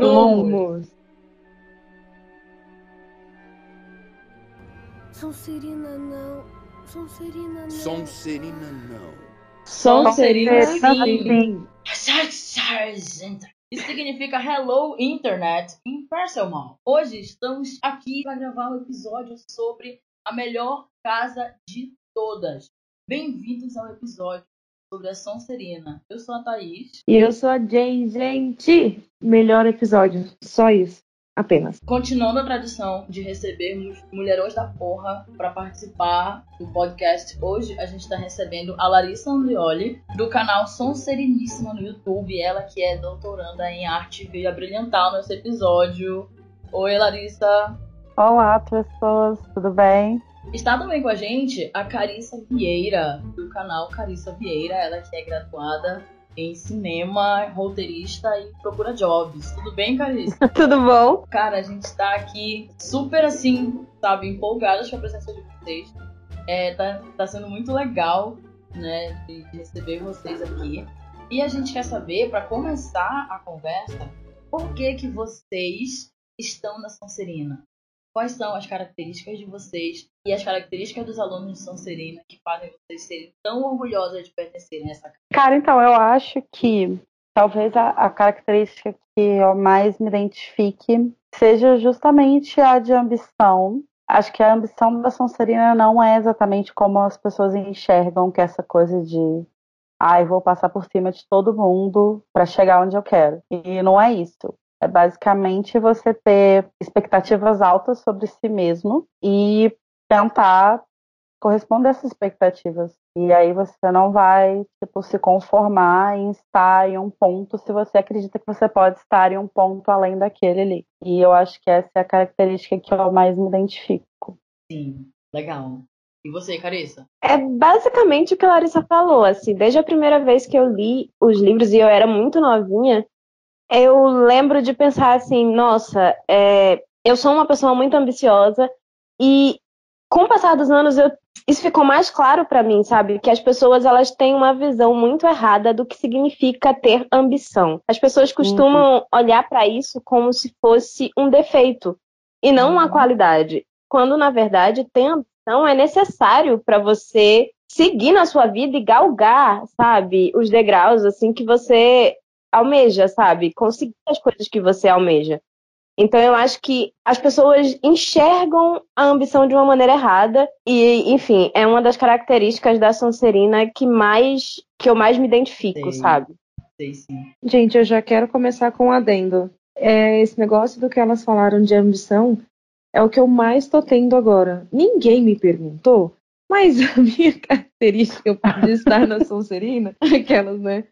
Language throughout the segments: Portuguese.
Continuamos. Sonserina não. Sonserina não. Sonserina não. Sonserina Sim. sim. Isso significa Hello Internet em Parselman. Hoje estamos aqui para gravar um episódio sobre a melhor casa de todas. Bem-vindos ao episódio sobre a Sonserina. Eu sou a Thaís. E eu sou a Jane, gente. Melhor episódio. Só isso. Apenas. Continuando a tradição de recebermos mulherões da porra para participar do podcast, hoje a gente está recebendo a Larissa Andrioli, do canal Sonseriníssima no YouTube. Ela que é doutoranda em arte veio a brilhantar nesse episódio. Oi, Larissa. Olá, pessoas, tudo bem? Está também com a gente a Carissa Vieira, do canal Carissa Vieira, ela que é graduada em cinema, roteirista e procura jobs. Tudo bem, Carissa? Tudo bom? Cara, a gente tá aqui super assim, sabe, empolgadas com a presença de vocês. É, tá, tá sendo muito legal, né, de, de receber vocês aqui. E a gente quer saber, para começar a conversa, por que que vocês estão na Sonserina? Quais são as características de vocês e as características dos alunos de Sonserina que fazem vocês serem tão orgulhosas de pertencerem a essa casa? Cara, então, eu acho que talvez a, a característica que eu mais me identifique seja justamente a de ambição. Acho que a ambição da Sonserina não é exatamente como as pessoas enxergam que é essa coisa de ai, ah, vou passar por cima de todo mundo para chegar onde eu quero. E não é isso. É basicamente você ter expectativas altas sobre si mesmo e tentar corresponder a essas expectativas. E aí você não vai, tipo, se conformar em estar em um ponto se você acredita que você pode estar em um ponto além daquele ali. E eu acho que essa é a característica que eu mais me identifico. Sim, legal. E você, Carissa? É basicamente o que a Larissa falou, assim, desde a primeira vez que eu li os livros e eu era muito novinha, eu lembro de pensar assim, nossa, é, eu sou uma pessoa muito ambiciosa e com o passar dos anos eu, isso ficou mais claro para mim, sabe? Que as pessoas elas têm uma visão muito errada do que significa ter ambição. As pessoas costumam uhum. olhar para isso como se fosse um defeito e não uma uhum. qualidade, quando na verdade ter ambição é necessário para você seguir na sua vida e galgar, sabe, os degraus assim que você almeja, sabe? Conseguir as coisas que você almeja. Então eu acho que as pessoas enxergam a ambição de uma maneira errada e, enfim, é uma das características da Sonserina que mais que eu mais me identifico, sei, sabe? Sei sim. Gente, eu já quero começar com um adendo. É, esse negócio do que elas falaram de ambição é o que eu mais tô tendo agora. Ninguém me perguntou, mas a minha característica de estar na Sonserina, aquelas, né?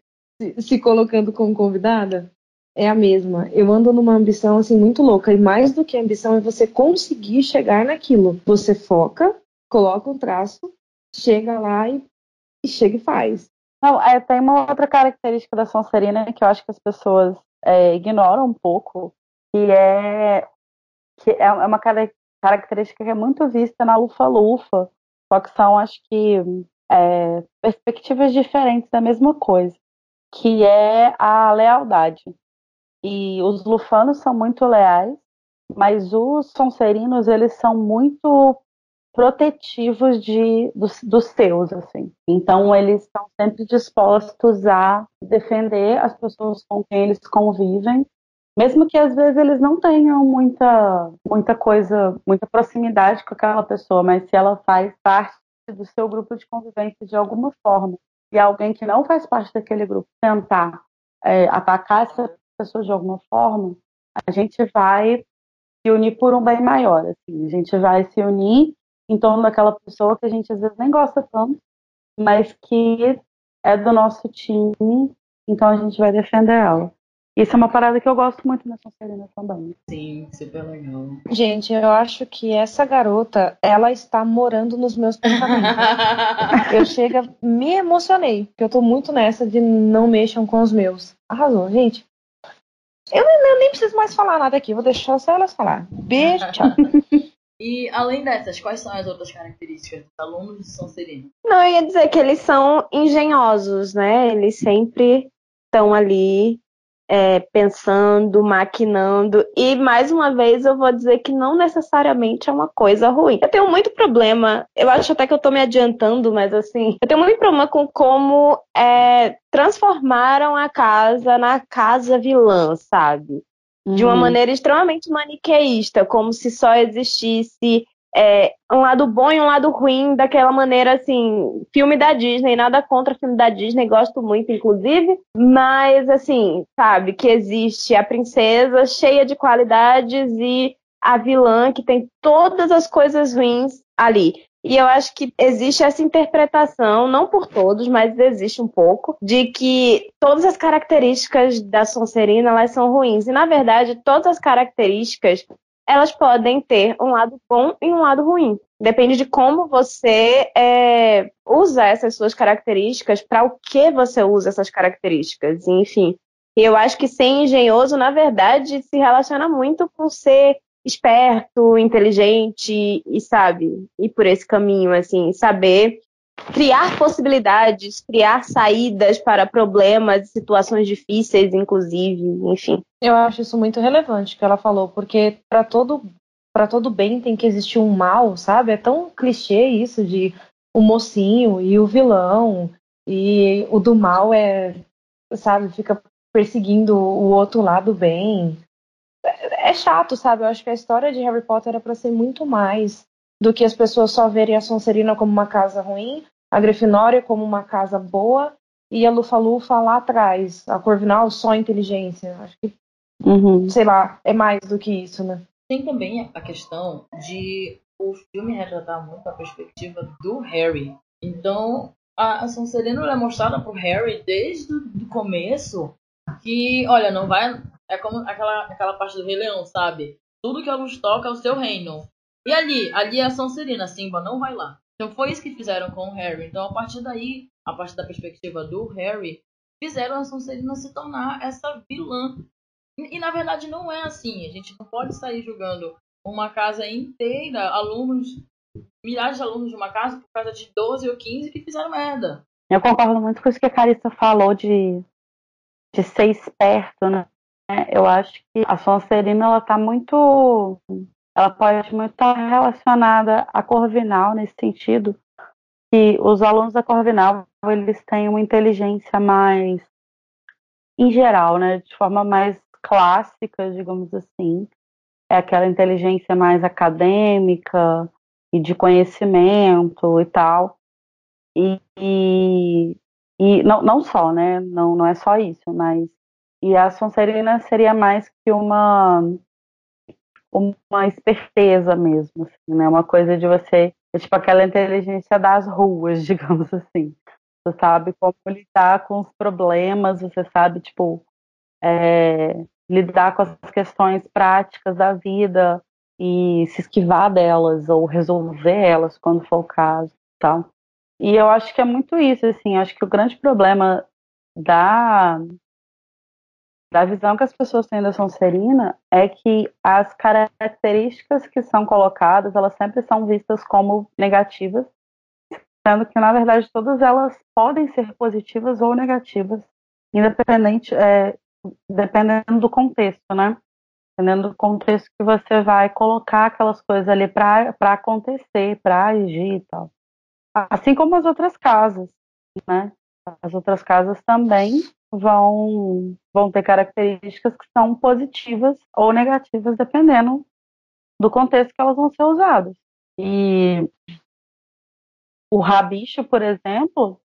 Se, colocando como convidada é a mesma. Eu ando numa ambição assim muito louca e mais do que ambição é você conseguir chegar naquilo. Você foca, coloca um traço, chega lá e, e chega e faz. Não, é, tem uma outra característica da Sonserina que eu acho que as pessoas é, ignoram um pouco, que é que é, é uma característica que é muito vista na Lufa-Lufa, só que são, acho que, é, perspectivas diferentes da mesma coisa que é a lealdade. E os lufanos são muito leais, mas os sonserinos, eles são muito protetivos de, dos, dos seus, assim. Então, eles estão sempre dispostos a defender as pessoas com quem eles convivem, mesmo que às vezes eles não tenham muita, muita coisa, muita proximidade com aquela pessoa, mas se ela faz parte do seu grupo de convivência de alguma forma, e alguém que não faz parte daquele grupo tentar é, atacar essa pessoa de alguma forma, a gente vai se unir por um bem maior. Assim. A gente vai se unir em torno daquela pessoa que a gente às vezes nem gosta tanto, mas que é do nosso time, então a gente vai defender ela. Isso é uma parada que eu gosto muito na Sonserina também. Sim, super legal. Gente, eu acho que essa garota, ela está morando nos meus pensamentos. eu chega, me emocionei, porque eu tô muito nessa de não mexam com os meus. Arrasou, gente. Eu, eu nem preciso mais falar nada aqui, vou deixar só elas falar. Beijo, tchau. E além dessas, quais são as outras características dos alunos de Sonserina? Não, eu ia dizer que eles são engenhosos, né? Eles sempre estão ali é, pensando, maquinando. E mais uma vez eu vou dizer que não necessariamente é uma coisa ruim. Eu tenho muito problema, eu acho até que eu tô me adiantando, mas assim, eu tenho muito problema com como é, transformaram a casa na casa vilã, sabe? De uma Uhum. maneira extremamente maniqueísta, como se só existisse é, um lado bom e um lado ruim, daquela maneira assim, filme da Disney, nada contra filme da Disney, gosto muito, inclusive, mas assim, sabe, que existe a princesa cheia de qualidades e a vilã que tem todas as coisas ruins ali. E eu acho que existe essa interpretação, não por todos, mas existe um pouco, de que todas as características da Sonserina elas são ruins. E na verdade, todas as características elas podem ter um lado bom e um lado ruim. Depende de como você é, usa essas suas características, para o que você usa essas características, enfim. E eu acho que ser engenhoso, na verdade, se relaciona muito com ser esperto, inteligente e sabe, ir por esse caminho, assim, saber criar possibilidades, criar saídas para problemas, situações difíceis, inclusive, enfim. Eu acho isso muito relevante que ela falou, porque para todo para todo bem tem que existir um mal, sabe? É tão clichê isso de o mocinho e o vilão e o do mal é, sabe, fica perseguindo o outro lado bem. É é chato, sabe? Eu acho que a história de Harry Potter era para ser muito mais do que as pessoas só verem a Sonserina como uma casa ruim, a Grifinória como uma casa boa e a Lufa-Lufa lá atrás, a Corvinal só inteligência. Acho que Uhum. sei lá, é mais do que isso, né? Tem também a questão de o filme retratar muito a perspectiva do Harry. Então, a, a Sonserina é mostrada pro Harry desde o começo que, olha, não vai. É como aquela, aquela parte do Rei Leão, sabe? Tudo que a luz toca é o seu reino. E ali, ali é a Sonserina, Simba, não vai lá. Então foi isso que fizeram com o Harry. Então, a partir daí, a partir da perspectiva do Harry, fizeram a Sonserina se tornar essa vilã. E, na verdade não é assim. A gente não pode sair julgando uma casa inteira, alunos, milhares de alunos de uma casa por causa de 12 ou 15 que fizeram merda. Eu concordo muito com isso que a Carissa falou de, de ser esperto, né? Eu acho que a Sonserina, ela tá muito... Ela pode muito estar relacionada à Corvinal nesse sentido, que os alunos da Corvinal, eles têm uma inteligência mais, em geral, né? De forma mais clássica, digamos assim. É aquela inteligência mais acadêmica e de conhecimento e tal. E, e, e não, não só, né? Não, não é só isso, mas. E a Sonserina seria mais que uma uma esperteza mesmo, assim, né? Uma coisa de você, é tipo aquela inteligência das ruas, digamos assim. Você sabe como lidar com os problemas, você sabe, tipo, é, lidar com as questões práticas da vida e se esquivar delas ou resolver elas quando for o caso, tal. E eu acho que é muito isso, assim, acho que o grande problema da da visão que as pessoas têm da Sonserina é que as características que são colocadas, elas sempre são vistas como negativas, sendo que, na verdade, todas elas podem ser positivas ou negativas, independente, é, dependendo do contexto, né? Dependendo do contexto que você vai colocar aquelas coisas ali para acontecer, para agir e tal. Assim como as outras casas, né? As outras casas também vão, vão ter características que são positivas ou negativas, dependendo do contexto que elas vão ser usadas. E o Rabicho, por exemplo,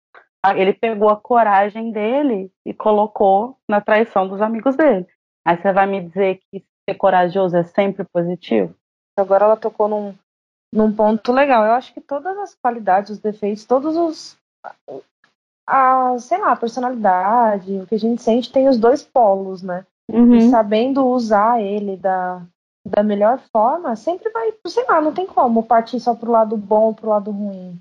ele pegou a coragem dele e colocou na traição dos amigos dele. Aí você vai me dizer que ser corajoso é sempre positivo? Agora ela tocou num, num ponto legal. Eu acho que todas as qualidades, os defeitos, todos os. A, sei lá, a personalidade, o que a gente sente tem os dois polos, né? Uhum. E sabendo usar ele da, da melhor forma, sempre vai, sei lá, não tem como partir só pro lado bom ou pro lado ruim.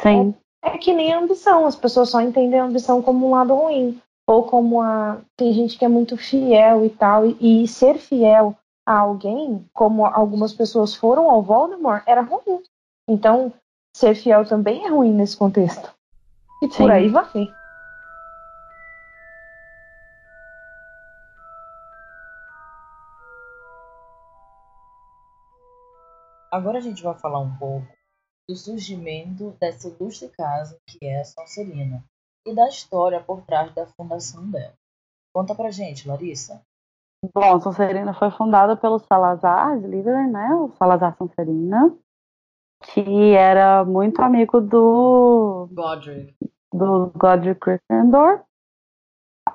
Sim. É que nem a ambição, as pessoas só entendem a ambição como um lado ruim. Ou como a. Tem gente que é muito fiel e tal, e, e ser fiel a alguém, como algumas pessoas foram ao Voldemort, era ruim. Então, ser fiel também é ruim nesse contexto. E Sim. por aí vai. Agora a gente vai falar um pouco do surgimento dessa ilustre casa que é a Sonserina e da história por trás da fundação dela. Conta pra gente, Larissa. Bom, a Sonserina foi fundada pelo Salazar de Líder, né? O Salazar Sonserina, que era muito amigo do Godric do Godric Gryffindor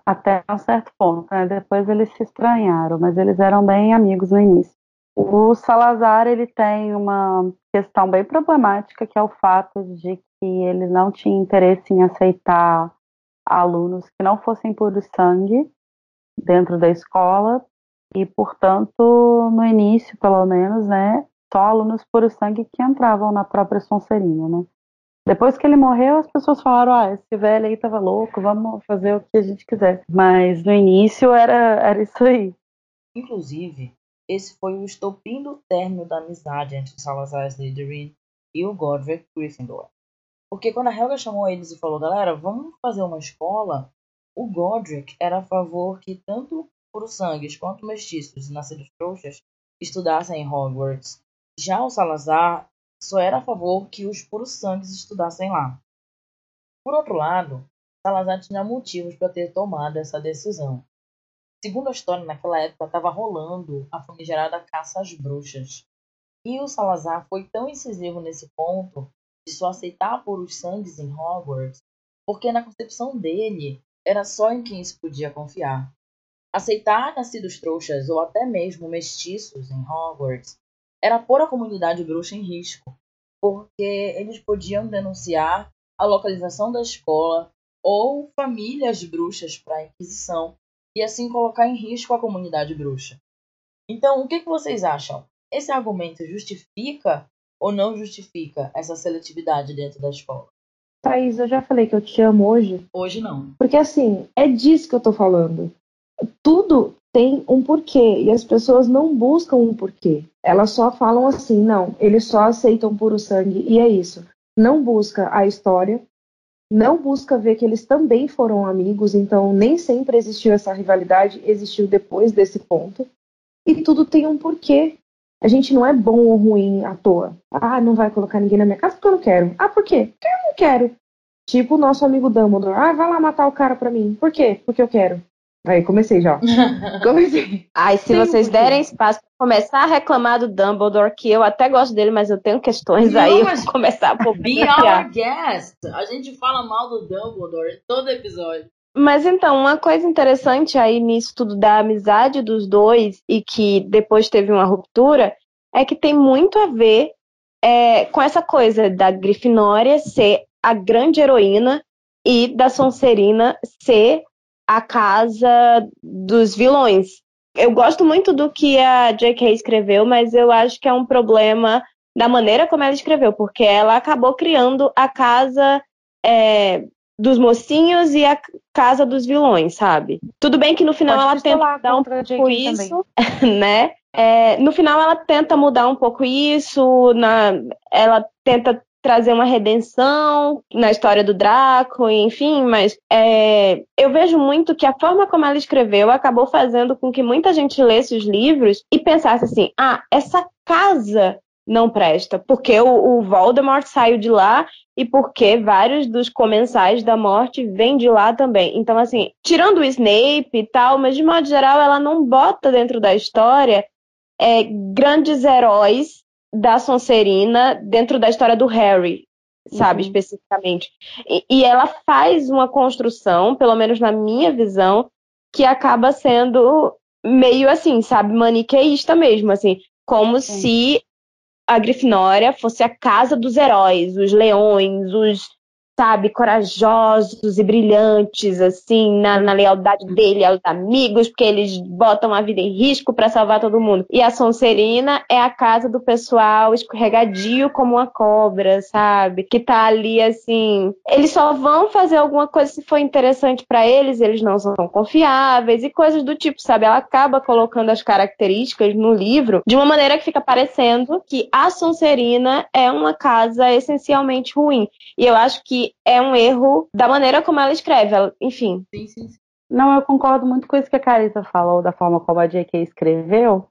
até um certo ponto, né? Depois eles se estranharam, mas eles eram bem amigos no início. O Salazar ele tem uma questão bem problemática que é o fato de que ele não tinha interesse em aceitar alunos que não fossem puro sangue dentro da escola e, portanto, no início, pelo menos, né, só alunos puro sangue que entravam na própria Sonserina, né? Depois que ele morreu, as pessoas falaram: ah, esse velho aí tava louco, vamos fazer o que a gente quiser. Mas no início era, era isso aí. Inclusive, esse foi o estopim do término da amizade entre Salazar Slytherin e o Godric Gryffindor. Porque quando a Helga chamou eles e falou: galera, vamos fazer uma escola, o Godric era a favor que tanto puro-sangues quanto mestiços e nascidos trouxas estudassem em Hogwarts. Já o Salazar só era a favor que os puros-sangues estudassem lá. Por outro lado, Salazar tinha motivos para ter tomado essa decisão. Segundo a história, naquela época estava rolando a famigerada caça às bruxas. E o Salazar foi tão incisivo nesse ponto de só aceitar puros sangues em Hogwarts, porque na concepção dele era só em quem se podia confiar. Aceitar nascidos trouxas ou até mesmo mestiços em Hogwarts era pôr a comunidade bruxa em risco, porque eles podiam denunciar a localização da escola ou famílias bruxas para a Inquisição e assim colocar em risco a comunidade bruxa. Então, o que, que vocês acham? Esse argumento justifica ou não justifica essa seletividade dentro da escola? Thaís, eu já falei que eu te amo hoje. Hoje não. Porque assim, é disso que eu tô falando. Tudo tem um porquê e as pessoas não buscam um porquê. Elas só falam assim, não, eles só aceitam puro sangue e é isso. Não busca a história, não busca ver que eles também foram amigos, então nem sempre existiu essa rivalidade, existiu depois desse ponto. E tudo tem um porquê. A gente não é bom ou ruim à toa. Ah, não vai colocar ninguém na minha casa porque eu não quero. Ah, por quê? Porque eu não quero. Tipo o nosso amigo Dumbledore. Ah, vai lá matar o cara pra mim. Por quê? Porque eu quero. Aí comecei já. comecei. Ai, se Tem vocês derem espaço pra começar a reclamar do Dumbledore, que eu até gosto dele, mas eu tenho questões Não, aí, eu vou começar a Be publicar. our guest! A gente fala mal do Dumbledore em todo episódio. Mas então, uma coisa interessante aí nisso tudo da amizade dos dois e que depois teve uma ruptura é que tem muito a ver é, com essa coisa da Grifinória ser a grande heroína e da Sonserina ser a casa dos vilões. Eu gosto muito do que a J.K. escreveu, mas eu acho que é um problema da maneira como ela escreveu, porque ela acabou criando a casa é, dos mocinhos e a casa dos vilões, sabe? Tudo bem que no final Pode ela tenta dar um pouco isso, né? É, no final ela tenta mudar um pouco isso, na, ela tenta trazer uma redenção na história do Draco, enfim, mas é, eu vejo muito que a forma como ela escreveu acabou fazendo com que muita gente lesse os livros e pensasse assim: ah, essa casa não presta, porque o, o Voldemort saiu de lá e porque vários dos comensais da morte vêm de lá também. Então, assim, tirando o Snape e tal, mas de modo geral ela não bota dentro da história é, grandes heróis da Sonserina dentro da história do Harry, sabe, Uhum. especificamente. E, e ela faz uma construção, pelo menos na minha visão, que acaba sendo meio assim, sabe, maniqueísta mesmo, assim, como se a Grifinória fosse a casa dos heróis, os leões, os, sabe, corajosos e brilhantes, assim, na, na lealdade dele aos amigos, porque eles botam a vida em risco para salvar todo mundo. E a Sonserina é a casa do pessoal escorregadio como uma cobra, sabe? Que tá ali, assim. Eles só vão fazer alguma coisa se for interessante para eles, eles não são confiáveis e coisas do tipo, sabe? Ela acaba colocando as características no livro de uma maneira que fica parecendo que a Sonserina é uma casa essencialmente ruim. E eu acho que é um erro da maneira como ela escreve. Ela- enfim. Sim, sim, sim. Não, eu concordo muito com isso que a Carissa falou, da forma como a J.K. escreveu.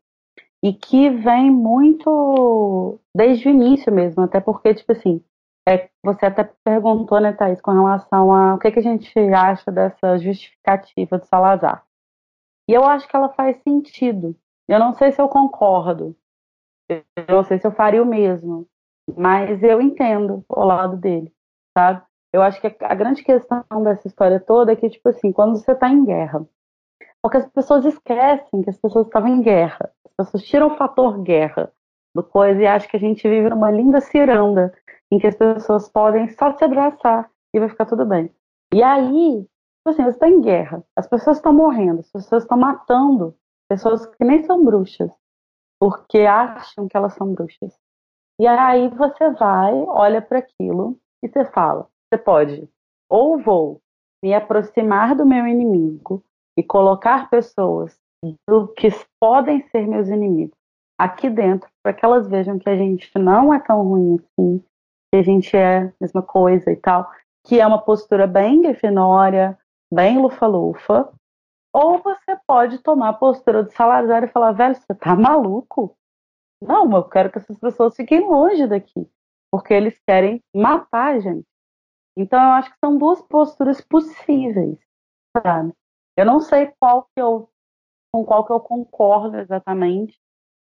e que vem muito desde o início mesmo, até porque, tipo assim, é, você até perguntou, né, Thaís, com relação a o que, que a gente acha dessa justificativa do Salazar. E eu acho que ela faz sentido. Eu não sei se eu concordo, eu não sei se eu faria o mesmo, mas eu entendo o lado dele, sabe? Eu acho que a grande questão dessa história toda é que, tipo assim, quando você está em guerra, porque as pessoas esquecem que as pessoas estavam em guerra, as pessoas tiram o fator guerra do coisa e acham que a gente vive numa linda ciranda em que as pessoas podem só se abraçar e vai ficar tudo bem. E aí, tipo assim, você está em guerra, as pessoas estão morrendo, as pessoas estão matando pessoas que nem são bruxas, porque acham que elas são bruxas. E aí você vai, olha para aquilo e você fala: pode ou vou me aproximar do meu inimigo e colocar pessoas do que podem ser meus inimigos aqui dentro para que elas vejam que a gente não é tão ruim assim, que a gente é a mesma coisa e tal, que é uma postura bem grifinória, bem lufa-lufa, ou você pode tomar a postura do Salazar e falar, velho, você tá maluco? Não, eu quero que essas pessoas fiquem longe daqui, porque eles querem matar a gente. Então eu acho que são duas posturas possíveis, sabe? Eu não sei qual que eu com qual que eu concordo exatamente,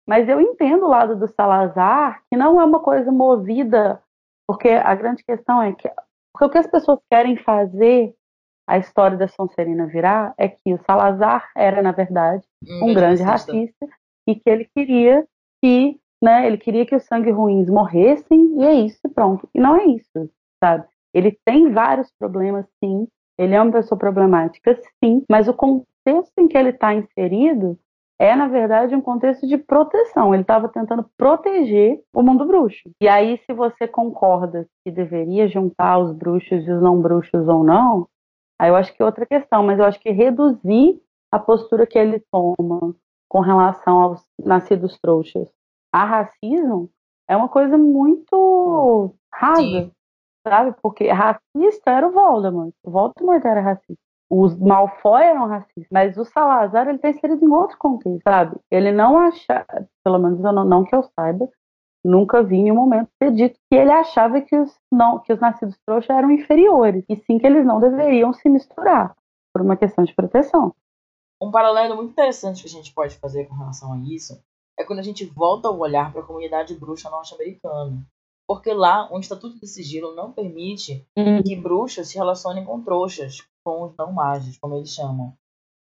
mas eu entendo o lado do Salazar, que não é uma coisa movida, porque a grande questão é que porque o que as pessoas querem fazer a história da Sonserina virar é que o Salazar era, na verdade, um, um grande racista. e que ele queria que, né, ele queria que os sangue ruins morressem e é isso, pronto. E não é isso, sabe? Ele tem vários problemas, sim. Ele é uma pessoa problemática, sim. Mas o contexto em que ele está inserido é, na verdade, um contexto de proteção. Ele estava tentando proteger o mundo bruxo. E aí, se você concorda que deveria juntar os bruxos e os não bruxos ou não, aí eu acho que é outra questão. Mas eu acho que reduzir a postura que ele toma com relação aos nascidos trouxas a racismo é uma coisa muito rasa. Sim sabe? Porque racista era o Voldemort. O Voldemort era racista. Os Malfoy eram racistas, mas o Salazar ele está inserido em outro contexto, sabe? Ele não acha, pelo menos não, não que eu saiba, nunca vi em um momento ter dito que ele achava que os, não, que os nascidos trouxas eram inferiores, e sim que eles não deveriam se misturar, por uma questão de proteção. Um paralelo muito interessante que a gente pode fazer com relação a isso é quando a gente volta o olhar para a comunidade bruxa norte-americana. Porque lá, o Estatuto de Sigilo não permite uhum. que bruxas se relacionem com trouxas, com os não mágicos, como eles chamam.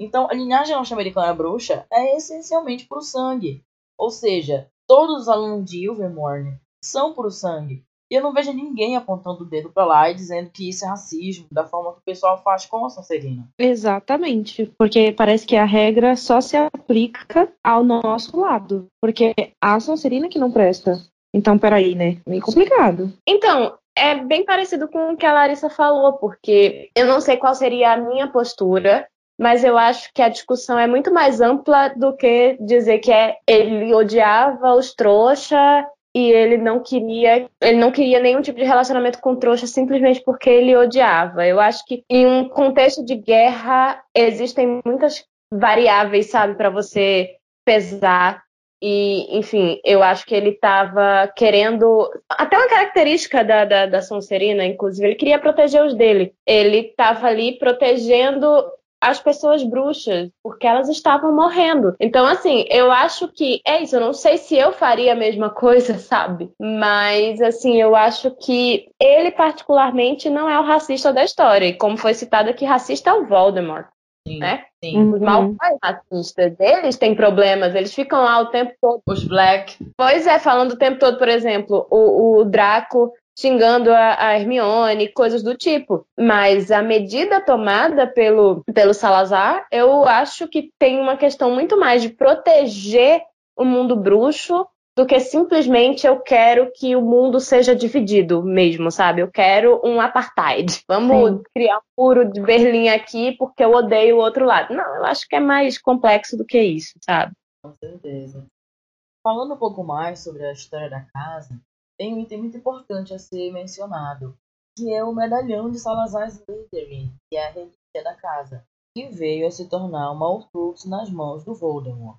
Então, a linhagem norte-americana bruxa é essencialmente por sangue. Ou seja, todos os alunos de Ilvermorny são por sangue. E eu não vejo ninguém apontando o dedo para lá e dizendo que isso é racismo, da forma que o pessoal faz com a Sonserina. Exatamente, porque parece que a regra só se aplica ao nosso lado. Porque a Sonserina que não presta. Então, peraí, né? Meio complicado. Então, é bem parecido com o que a Larissa falou, porque eu não sei qual seria a minha postura, mas eu acho que a discussão é muito mais ampla do que dizer que é, ele odiava os trouxa e ele não queria, ele não queria nenhum tipo de relacionamento com trouxa simplesmente porque ele odiava. Eu acho que em um contexto de guerra existem muitas variáveis, sabe, para você pesar e, enfim, eu acho que ele estava querendo. Até uma característica da, da, da Sonserina, inclusive, ele queria proteger os dele. Ele estava ali protegendo as pessoas bruxas, porque elas estavam morrendo. Então, assim, eu acho que é isso. Eu não sei se eu faria a mesma coisa, sabe? Mas, assim, eu acho que ele, particularmente, não é o racista da história. E como foi citado aqui, racista é o Voldemort. Sim, né? Sim. Os malfais racistas, eles têm problemas, eles ficam lá o tempo todo. Os Black. Pois é, falando o tempo todo, por exemplo, o, o Draco xingando a, a, Hermione, coisas do tipo. Mas a medida tomada pelo, pelo Salazar, eu acho que tem uma questão muito mais de proteger o mundo bruxo do que simplesmente eu quero que o mundo seja dividido mesmo, sabe? Eu quero um apartheid. Vamos Sim. criar um muro de Berlim aqui porque eu odeio o outro lado. Não, eu acho que é mais complexo do que isso, sabe? Com certeza. Falando um pouco mais sobre a história da casa, tem um item muito importante a ser mencionado, que é o medalhão de Salazar Slytherin, que é a relíquia da casa, que veio a se tornar uma Horcrux nas mãos do Voldemort.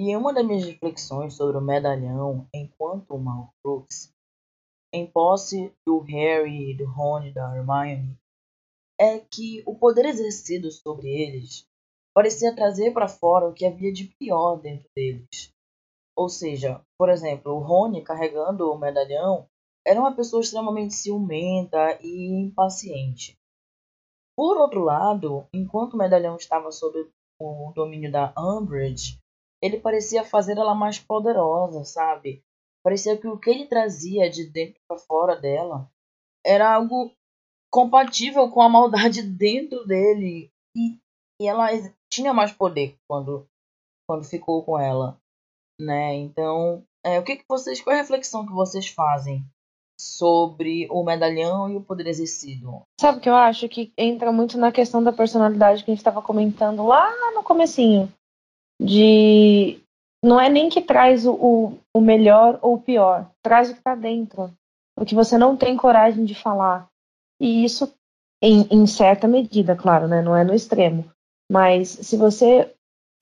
E uma das minhas reflexões sobre o medalhão enquanto o Malfrux, em posse do Harry, do Rony, da Hermione, é que o poder exercido sobre eles parecia trazer para fora o que havia de pior dentro deles. Ou seja, por exemplo, o Rony carregando o medalhão era uma pessoa extremamente ciumenta e impaciente. Por outro lado, enquanto o medalhão estava sob o domínio da Umbridge, ele parecia fazer ela mais poderosa, sabe? Parecia que o que ele trazia de dentro para fora dela era algo compatível com a maldade dentro dele e, e ela tinha mais poder quando quando ficou com ela, né? Então, é, o que que vocês, qual é a reflexão que vocês fazem sobre o medalhão e o poder exercido? Sabe o que eu acho? Que entra muito na questão da personalidade que a gente estava comentando lá no comecinho. De. Não é nem que traz o, o melhor ou o pior. Traz o que está dentro. O que você não tem coragem de falar. E isso, em, em certa medida, claro, né? Não é no extremo. Mas se você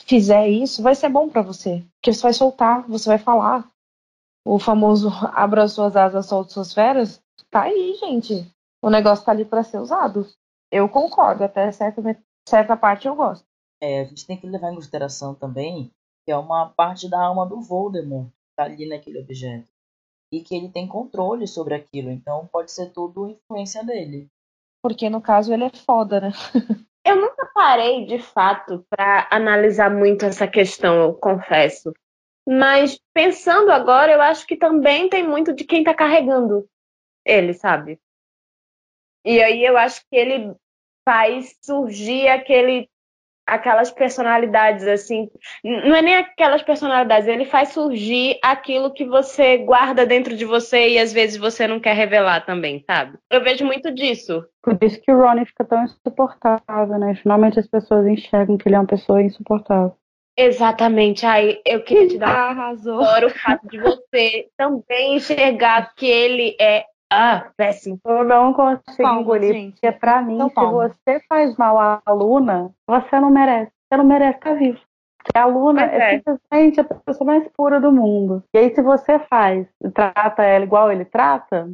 fizer isso, vai ser bom para você. Porque você vai soltar, você vai falar. O famoso abra suas asas, solte suas feras. Tá aí, gente. O negócio tá ali para ser usado. Eu concordo, até certa, certa parte eu gosto. É, a gente tem que levar em consideração também que é uma parte da alma do Voldemort que tá ali naquele objeto. E que ele tem controle sobre aquilo, então pode ser tudo influência dele. Porque no caso ele é foda, né? Eu nunca parei, de fato, para analisar muito essa questão, eu confesso. Mas pensando agora, eu acho que também tem muito de quem tá carregando ele, sabe? E aí eu acho que ele faz surgir aquele aquelas personalidades assim, não é nem aquelas personalidades, ele faz surgir aquilo que você guarda dentro de você e às vezes você não quer revelar também, sabe? Eu vejo muito disso. Por isso que o Ronnie fica tão insuportável, né? Finalmente as pessoas enxergam que ele é uma pessoa insuportável. Exatamente. Aí eu queria te dar Arrasou. Agora o fato de você também enxergar que ele é ah, péssimo. Eu não consigo engolir, gente. porque pra mim, Então, se você faz mal à aluna, você não merece. Você não merece estar vivo. Porque a aluna é. é. simplesmente a pessoa mais pura do mundo. E aí, se você faz e trata ela igual ele trata,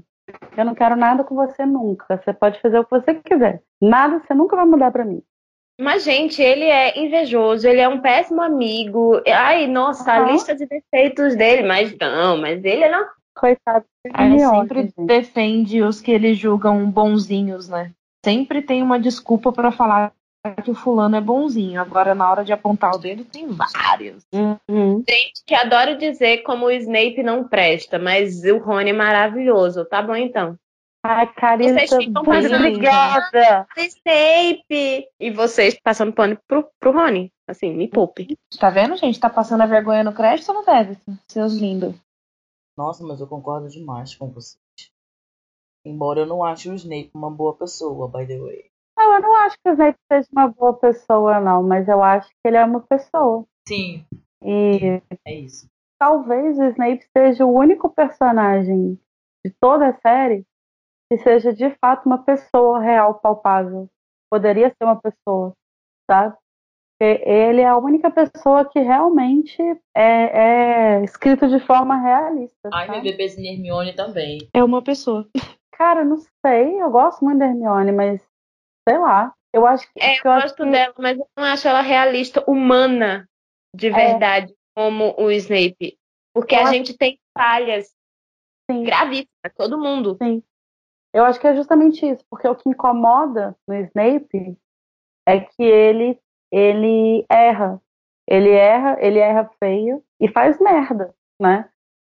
eu não quero nada com você nunca. Você pode fazer o que você quiser. Nada você nunca vai mudar pra mim. Mas, gente, ele é invejoso, ele é um péssimo amigo. Ai, nossa, a Aham. lista de defeitos dele, mas não, mas ele não. Coitado. ele Hermione, sempre gente. defende os que eles julgam bonzinhos, né? Sempre tem uma desculpa pra falar que o fulano é bonzinho. Agora, na hora de apontar o dedo, tem vários. Uhum. Gente que adora dizer como o Snape não presta, mas o Rony é maravilhoso. Tá bom, então. Ai, Carissa, Vocês ficam muito passando- obrigada. Snape! E vocês passando pano pro, pro Rony. Assim, me poupe. Tá vendo, gente? Tá passando a vergonha no crédito ou não deve? Seus lindos. Nossa, mas eu concordo demais com vocês. Embora eu não ache o Snape uma boa pessoa, by the way. Não, eu não acho que o Snape seja uma boa pessoa, não, mas eu acho que ele é uma pessoa. Sim, E É isso. talvez o Snape seja o único personagem de toda a série que seja de fato uma pessoa real, palpável. Poderia ser uma pessoa, sabe? Porque ele é a única pessoa que realmente é, é escrito de forma realista. ai meu sabe? bebezinho Hermione também. É uma pessoa. Cara, não sei, eu gosto muito da Hermione, mas sei lá. Eu acho que. É, eu eu gosto que- dela, mas eu não acho ela realista, humana, de É. verdade, como o Snape. Porque Eu a acho- gente tem falhas Sim. gravíssimas, todo mundo. Eu acho que é justamente isso, porque o que incomoda no Snape é que ele ele erra. Ele erra, ele erra feio e faz merda, né?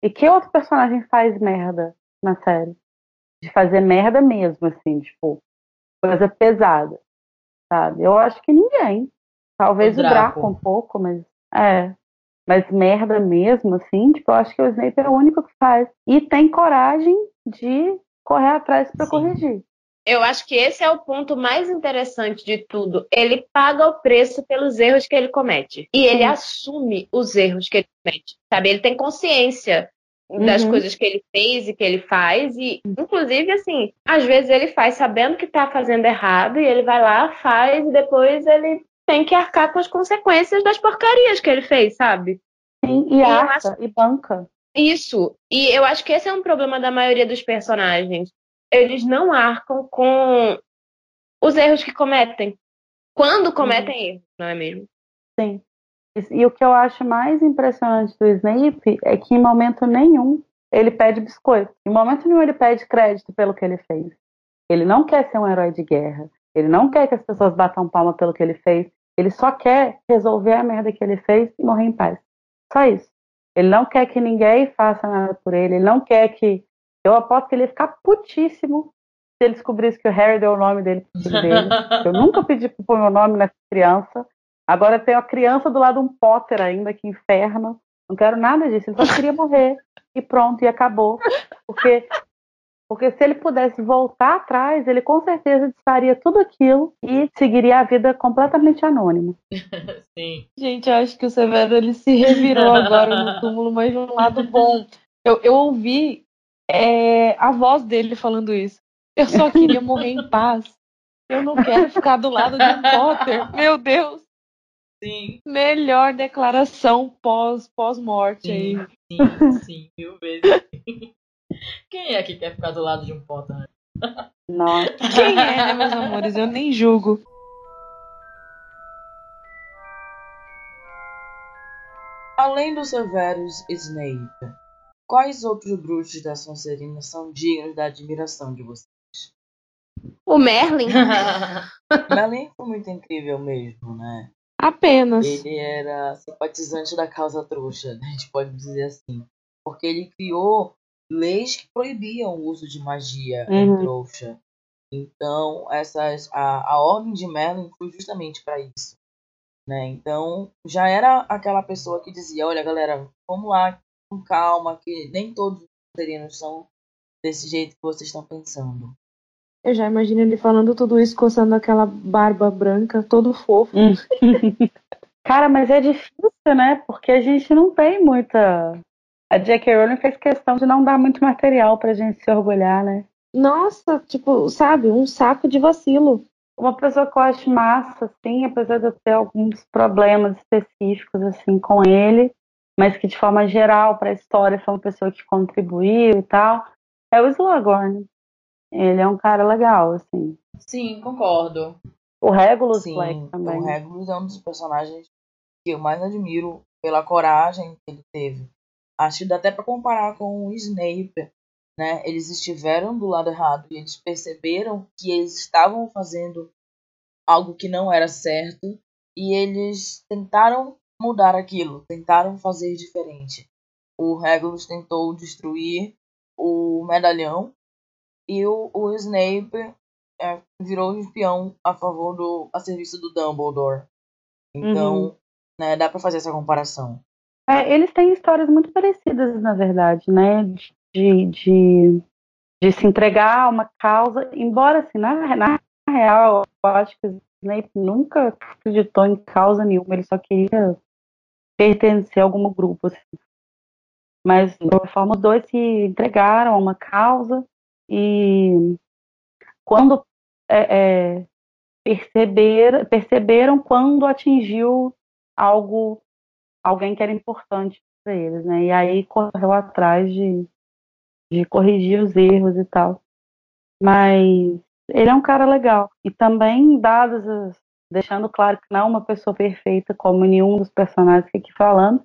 E que outro personagem faz merda na série? De fazer merda mesmo, assim, tipo, coisa pesada, sabe? Eu acho que ninguém. Talvez O o Draco. Draco um pouco, mas é. Mas merda mesmo, assim, tipo, eu acho que o Snape é o único que faz. E tem coragem de correr atrás pra Sim. corrigir. Eu acho que esse é o ponto mais interessante de tudo. Ele paga o preço pelos erros que ele comete. E ele Sim. assume os erros que ele comete. Sabe? Ele tem consciência das Uhum. coisas que ele fez e que ele faz. E, inclusive, assim, às vezes ele faz sabendo que tá fazendo errado e ele vai lá, faz, e depois ele tem que arcar com as consequências das porcarias que ele fez, sabe? Sim, e eu acha, acho- e banca. Isso. E eu acho que esse é um problema da maioria dos personagens. Eles não arcam com os erros que cometem. Quando cometem erros, não é mesmo? Sim. E, e o que eu acho mais impressionante do Snape é que em momento nenhum ele pede biscoito. Em momento nenhum ele pede crédito pelo que ele fez. Ele não quer ser um herói de guerra. Ele não quer que as pessoas batam palma pelo que ele fez. Ele só quer resolver a merda que ele fez e morrer em paz. Só isso. Ele não quer que ninguém faça nada por ele. Ele não quer que. Eu aposto que ele ia ficar putíssimo se ele descobrisse que o Harry deu o nome dele pro filho dele. Eu nunca pedi pra pôr meu nome nessa criança. Agora tem a criança do lado de um Potter ainda, que inferno. Não quero nada disso. Ele só queria morrer. E pronto, e acabou. Porque, porque se ele pudesse voltar atrás, ele com certeza desfaria tudo aquilo e seguiria a vida completamente anônima. Sim. Gente, eu acho que o Severo ele se revirou agora no túmulo, mas de um lado bom. Eu, eu ouvi é, a voz dele falando isso. Eu só queria morrer em paz. Eu não quero ficar do lado de um Potter. Meu Deus. Sim, Melhor declaração pós, pós-morte aí. sim, sim, mil vezes. Quem é que quer ficar do lado de um Potter? né? Nossa. Quem é, né, meus amores? Eu nem julgo. Além do Severus Snape, quais outros bruxos da Sonserina são dignos da admiração de vocês? O Merlin. Merlin foi muito incrível mesmo, né? Apenas. Ele era simpatizante da causa trouxa, né? a gente pode dizer assim. Porque ele criou leis que proibiam o uso de magia em Uhum. trouxa. Então, essas, a, a ordem de Merlin foi justamente para isso. Né? Então, já era aquela pessoa que dizia: olha, galera, vamos lá com calma, que nem todos os serinos são desse jeito que vocês estão pensando. Eu já imagino ele falando tudo isso, coçando aquela barba branca, todo fofo. Cara, mas é difícil, né? Porque a gente não tem muita. A J.K. Rowling fez questão de não dar muito material pra gente se orgulhar, né? Nossa, tipo, sabe, um saco de vacilo. Uma pessoa que eu acho massa, assim, apesar de eu ter alguns problemas específicos, assim, com ele, mas que de forma geral para a história foi uma pessoa que contribuiu e tal, é o Slughorn. Ele é um cara legal, assim. Sim, concordo. O Regulus Sim, Black também. o Regulus é um dos personagens que eu mais admiro pela coragem que ele teve. Acho que dá até para comparar com o Snape, né? Eles estiveram do lado errado e eles perceberam que eles estavam fazendo algo que não era certo e eles tentaram mudar aquilo, tentaram fazer diferente. O Regulus tentou destruir o medalhão e o, o Snape é, virou um espião a favor do a serviço do Dumbledore. Então, né, dá pra fazer essa comparação. É, eles têm histórias muito parecidas, na verdade, né? De, de, de se entregar a uma causa, embora, assim, na, na real, eu acho que o Snape nunca acreditou em causa nenhuma, ele só queria pertencer a algum grupo, assim. Mas, de qualquer forma, os dois se entregaram a uma causa e quando é, é, perceber, perceberam quando atingiu algo alguém que era importante para eles, né? E aí correu atrás de, de corrigir os erros e tal. Mas ele é um cara legal. E também, dados as, deixando claro que não é uma pessoa perfeita, como nenhum dos personagens que aqui falando,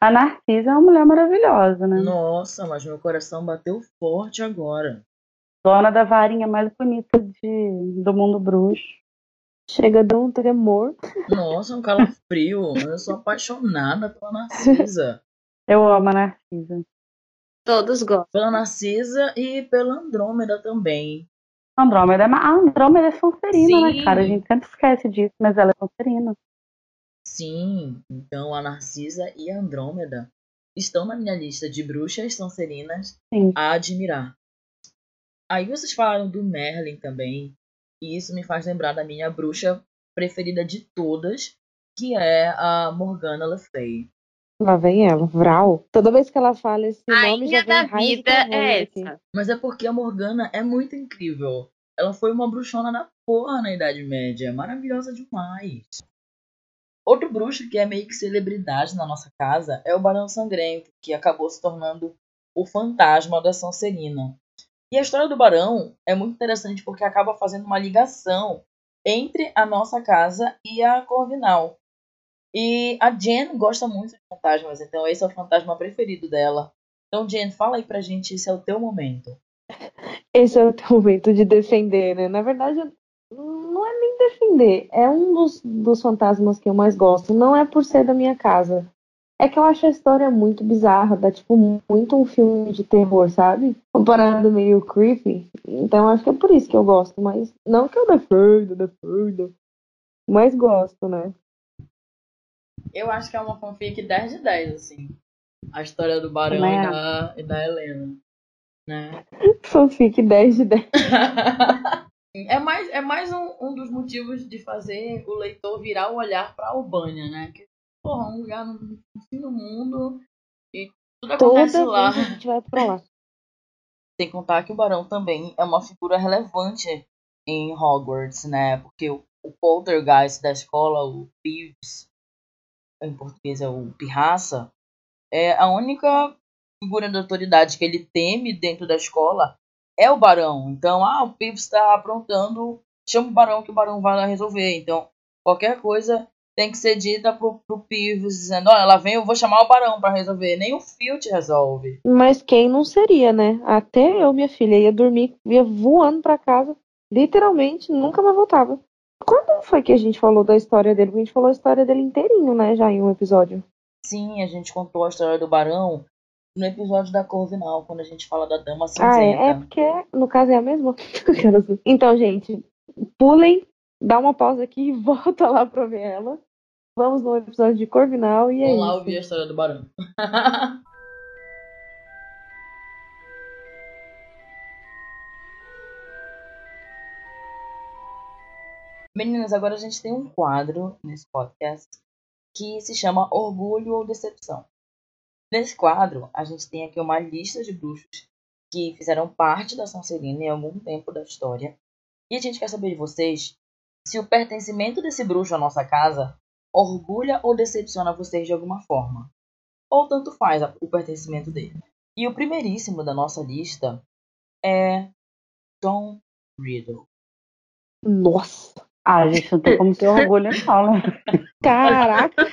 a Narcisa é uma mulher maravilhosa, né? Nossa, mas meu coração bateu forte agora. Dona da varinha mais bonita de, do mundo bruxo. Chega dar um tremor. Nossa, um calafrio. Eu sou apaixonada pela Narcisa. Eu amo a Narcisa. Todos gostam. Pela Narcisa e pela Andrômeda também. Andrômeda, é Andrômeda é Sonserina, né, cara? A gente sempre esquece disso, mas ela é Sonserina. Sim, então a Narcisa e a Andrômeda estão na minha lista de bruxas Sonserinas Sim. a admirar. Aí vocês falaram do Merlin também, e isso me faz lembrar da minha bruxa preferida de todas, que é a Morgana Le Fay. Lá vem ela, Vral. Toda vez que ela fala esse A nome, já Rainha vem da vida é aqui. essa. Mas é porque a Morgana é muito incrível. Ela foi uma bruxona da porra na Idade Média. Maravilhosa demais. Outro bruxo que é meio que celebridade na nossa casa é o Barão Sangrento, que acabou se tornando o fantasma da Sonserina. E a história do Barão é muito interessante porque acaba fazendo uma ligação entre a nossa casa e a Corvinal. E a Jen gosta muito de fantasmas, então esse é o fantasma preferido dela. Então, Jen, fala aí pra gente, esse é o teu momento. Esse é o teu momento de defender, né? Na verdade, não é nem defender. É um dos, dos fantasmas que eu mais gosto. Não é por ser da minha casa. É que eu acho a história muito bizarra. Dá, tipo, muito um filme de terror, sabe? Comparado meio creepy. Então, acho que é por isso que eu gosto. Mas não que eu defendo, defendo. Mas gosto, né? Eu acho que é uma fanfic 10 de 10, assim. A história do Barão e da, e da Helena. Né? Fanfic 10 de 10. é mais, é mais um, um dos motivos de fazer o leitor virar o olhar pra Albânia, né? Que, porra, um lugar no, no fim do mundo e tudo acontece Toda lá. vez a gente vai pra lá. Sem contar que o Barão também é uma figura relevante em Hogwarts, né? Porque o, o poltergeist da escola, o Peeves, em português é o Pirraça, é a única figura de autoridade que ele teme dentro da escola é o Barão. Então, ah, o Peeves está aprontando, chama o Barão que o Barão vai lá resolver. Então, qualquer coisa tem que ser dita pro, pro dizendo, olha, lá vem, eu vou chamar o Barão para resolver. Nem o Filch resolve. Mas quem não seria, né? Até eu, minha filha, ia dormir, ia voando pra casa, literalmente, nunca mais voltava. Quando foi que a gente falou da história dele? A gente falou a história dele inteirinho, né? Já em um episódio. Sim, a gente contou a história do Barão no episódio da Corvinal, quando a gente fala da Dama Ah, Cinzenta. é, é porque, no caso, é a mesma. então, gente, pulem, dá uma pausa aqui e volta lá pra ver ela. Vamos no episódio de Corvinal e é Vamos lá isso. ouvir a história do Barão. Meninas, agora a gente tem um quadro nesse podcast que se chama Orgulho ou Decepção. Nesse quadro, a gente tem aqui uma lista de bruxos que fizeram parte da Sonserina em algum tempo da história. E a gente quer saber de vocês se o pertencimento desse bruxo à nossa casa orgulha ou decepciona vocês de alguma forma. Ou tanto faz o pertencimento dele. E o primeiríssimo da nossa lista é Tom Riddle. Nossa, Ah, gente, não tem como ter orgulho, não, né? caraca.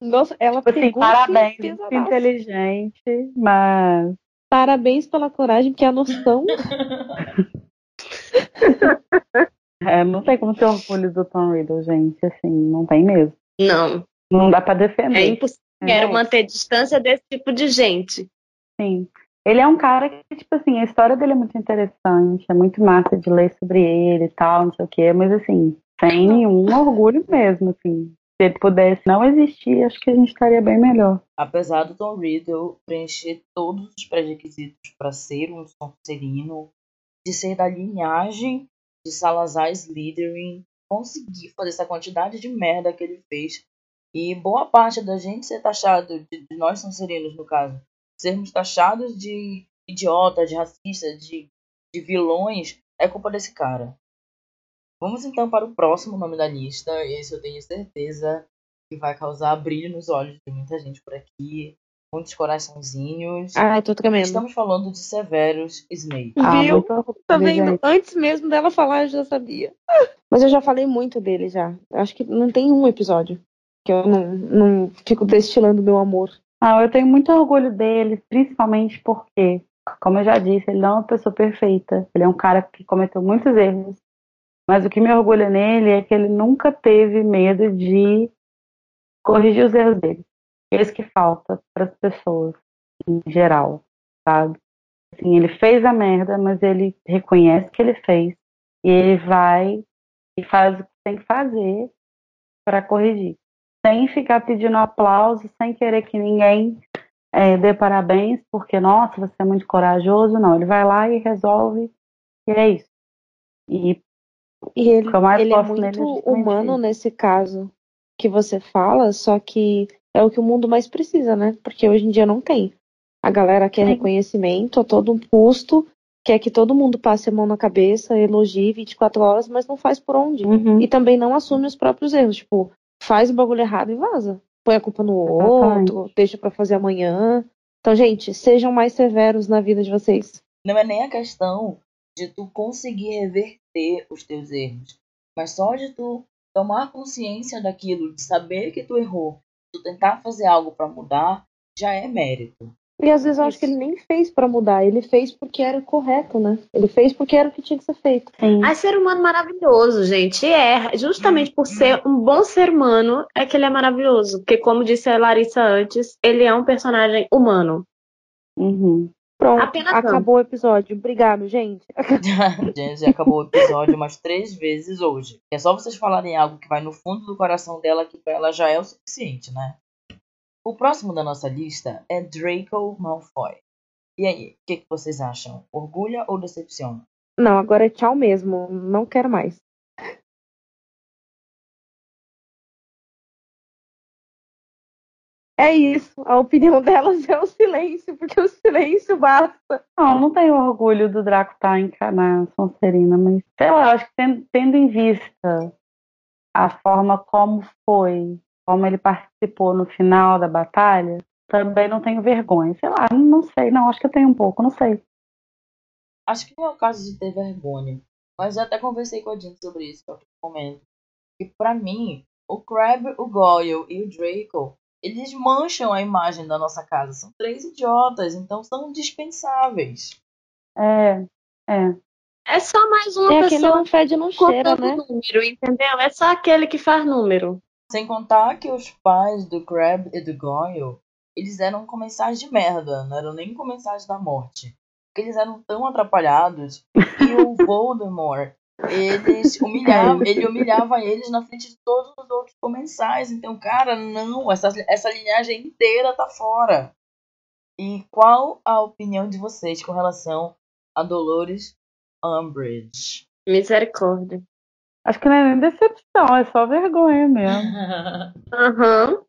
Nossa, ela Tipo assim, parabéns, pesadaço. inteligente, mas Parabéns pela coragem, porque a noção. é, não tem como ter orgulho do Tom Riddle, gente, assim, não tem mesmo. Não, Não dá pra é defender. impossível. É. Quero manter distância desse tipo de gente. Sim. Ele é um cara que, tipo assim, a história dele é muito interessante, é muito massa de ler sobre ele e tal, não sei o quê, mas assim, sem nenhum orgulho mesmo, assim. Se ele pudesse não existir, acho que a gente estaria bem melhor. Apesar do Tom Riddle preencher todos os pré-requisitos para ser um Sonserino, de ser da linhagem de Salazar Slytherin, conseguir fazer essa quantidade de merda que ele fez. E boa parte da gente ser taxado, de, de nós Sonserinos no caso, sermos taxados de idiota, de racista, de, de vilões, é culpa desse cara. Vamos então para o próximo nome da lista. Esse eu tenho certeza que vai causar brilho nos olhos de muita gente por aqui. Muitos coraçõezinhos. Ai, tô tremendo. Estamos falando de Severus Snape. Ah, Viu? Tá vendo? Antes mesmo dela falar, eu já sabia. Mas eu já falei muito dele já. Eu Acho que não tem um episódio que eu não, não fico destilando meu amor. Ah, eu tenho muito orgulho dele, principalmente porque, como eu já disse, ele não é uma pessoa perfeita. Ele é um cara que cometeu muitos erros. Mas o que me orgulha nele é que ele nunca teve medo de corrigir os erros dele. É isso que falta para as pessoas, em geral, sabe? Assim, ele fez a merda, mas ele reconhece que ele fez e ele vai e faz o que tem que fazer para corrigir sem ficar pedindo aplauso, sem querer que ninguém é, dê parabéns, porque, nossa, você é muito corajoso. Não, ele vai lá e resolve, e é isso. E E ele, ele é muito é justamente humano isso. nesse caso que você fala, só que é o que o mundo mais precisa, né? Porque hoje em dia não tem. A galera quer Sim. reconhecimento a todo custo, quer que todo mundo passe a mão na cabeça, elogie 24 horas, mas não faz por onde. uhum, E também não assume os próprios erros. Tipo, faz o bagulho errado e vaza. Põe a culpa no outro, deixa pra fazer amanhã. Então, gente, sejam mais severos na vida de vocês. Não é nem a questão de tu conseguir reverter os teus erros, mas só de tu tomar consciência daquilo, de saber que tu errou, tu tentar fazer algo pra mudar, já é mérito. E às vezes eu acho que ele nem fez pra mudar, ele fez porque era correto, né? Ele fez porque era o que tinha que ser feito. Sim. Ai, ser humano maravilhoso, gente. E é, justamente por ser um bom ser humano, é que ele é maravilhoso. Porque, como disse a Larissa antes, ele é um personagem humano. Uhum. Pronto, Apenas não. acabou o episódio. Obrigado, gente. Gente, já acabou o episódio umas três vezes hoje. É só vocês falarem algo que vai no fundo do coração dela, que pra ela já é o suficiente, né? O próximo da nossa lista é Draco Malfoy. E aí, o que, que vocês acham? Orgulha ou decepciona? Não, agora é tchau mesmo. Não quero mais. É isso. A opinião delas é o silêncio, porque o silêncio basta. Não, não tenho orgulho do Draco estar em na Sonserina, mas sei lá, acho que tendo, tendo em vista a forma como foi, como ele participou no final da batalha, também não tenho vergonha. Sei lá, não sei, não, acho que eu tenho um pouco, não sei. Acho que não é o caso de ter vergonha. Mas eu até conversei com a gente sobre isso em outro momento. E pra mim, o Crab, o Goyle e o Draco, eles mancham a imagem da nossa casa. São três idiotas, então são dispensáveis. É, é. É só mais uma É aquele pessoa não fede, não cheira, né? número, entendeu? É só aquele que faz número. Sem contar que os pais do Crab e do Goyle, eles eram comensais de merda, não eram nem comensais da morte. Porque eles eram tão atrapalhados e o Voldemort, eles humilhava, ele humilhava eles na frente de todos os outros comensais. Então, cara, não, essa, essa linhagem inteira tá fora. E qual a opinião de vocês com relação a Dolores Umbridge? Misericórdia. Acho que não é nem decepção, é só vergonha mesmo. Aham.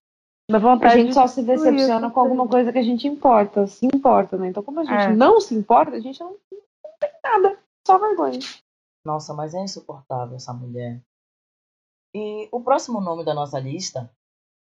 Dá A vontade gente de só se decepciona essa com alguma coisa que a gente importa, se importa, né? Então, como a gente É. não se importa, a gente não, não tem nada, só vergonha. Nossa, mas é insuportável essa mulher. E o próximo nome da nossa lista